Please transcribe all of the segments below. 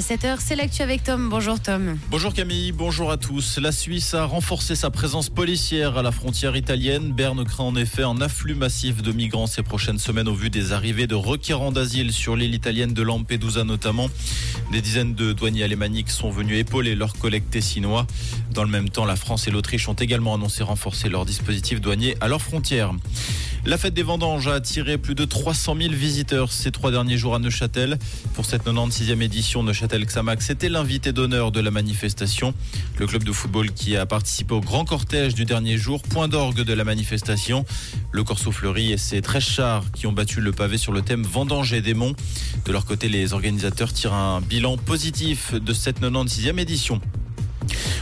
À 7h, c'est l'actu avec Tom. Bonjour Tom. Bonjour Camille, bonjour à tous. La Suisse a renforcé sa présence policière à la frontière italienne. Berne craint en effet un afflux massif de migrants ces prochaines semaines au vu des arrivées de requérants d'asile sur l'île italienne de Lampedusa notamment. Des dizaines de douaniers alémaniques sont venus épauler leurs collègues tessinois. Dans le même temps, la France et l'Autriche ont également annoncé renforcer leur dispositif douanier à leurs frontières. La fête des vendanges a attiré plus de 300 000 visiteurs ces trois derniers jours à Neuchâtel. Pour cette 96e édition, Neuchâtel Xamax était l'invité d'honneur de la manifestation. Le club de football qui a participé au grand cortège du dernier jour, point d'orgue de la manifestation. Le Corso Fleury et ses 13 chars qui ont battu le pavé sur le thème vendange et démons. De leur côté, les organisateurs tirent un bilan positif de cette 96e édition.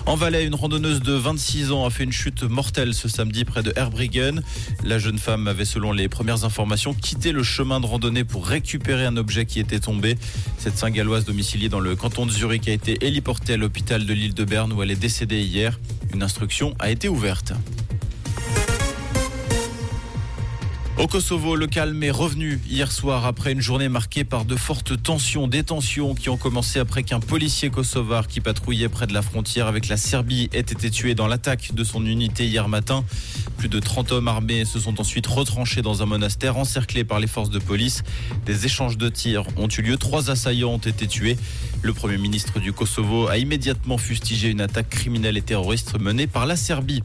En Valais, une randonneuse de 26 ans a fait une chute mortelle ce samedi près de Herbriggen. La jeune femme avait, selon les premières informations, quitté le chemin de randonnée pour récupérer un objet qui était tombé. Cette Saint-Galloise domiciliée dans le canton de Zurich a été héliportée à l'hôpital de l'île de Berne où elle est décédée hier. Une instruction a été ouverte. Au Kosovo, le calme est revenu hier soir après une journée marquée par de fortes tensions, des tensions qui ont commencé après qu'un policier kosovar qui patrouillait près de la frontière avec la Serbie ait été tué dans l'attaque de son unité hier matin. Plus de 30 hommes armés se sont ensuite retranchés dans un monastère encerclé par les forces de police. Des échanges de tirs ont eu lieu, trois assaillants ont été tués. Le Premier ministre du Kosovo a immédiatement fustigé une attaque criminelle et terroriste menée par la Serbie.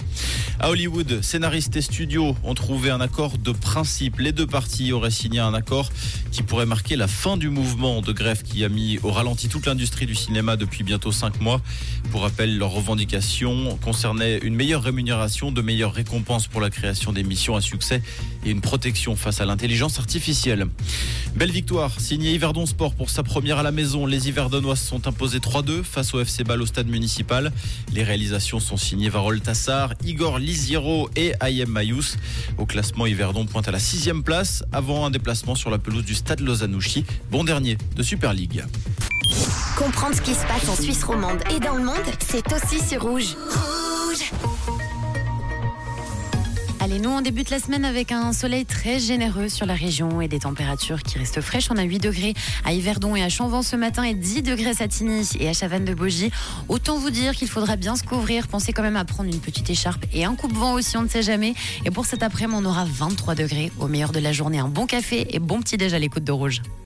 À Hollywood, scénaristes et studios ont trouvé un accord de principe. Les deux parties auraient signé un accord qui pourrait marquer la fin du mouvement de grève qui a mis au ralenti toute l'industrie du cinéma depuis bientôt cinq mois. Pour rappel, leurs revendications concernaient une meilleure rémunération, de meilleures récompenses pour la création d'émissions à succès et une protection face à l'intelligence artificielle. Belle victoire signée Yverdon Sport pour sa première à la maison. Les Yverdonois se sont imposés 3-2 face au FC Ball au stade municipal. Les réalisations sont signées Varol Tassar, Igor Lisiero et Ayem Mayous. Au classement, Yverdon pointe à la sixième place avant un déplacement sur la pelouse du stade Lozanouchi, bon dernier de Super League. Comprendre ce qui se passe en Suisse romande et dans le monde, c'est aussi sur Rouge. Rouge Allez, nous, on débute la semaine avec un soleil très généreux sur la région et des températures qui restent fraîches. On a 8 degrés à Yverdon et à Chanvent ce matin et 10 degrés à Satigny et à Chavannes de Bogie. Autant vous dire qu'il faudra bien se couvrir. Pensez quand même à prendre une petite écharpe et un coupe-vent aussi, on ne sait jamais. Et pour cet après-midi, on aura 23 degrés. Au meilleur de la journée, un bon café et bon petit déj à l'écoute de Rouge.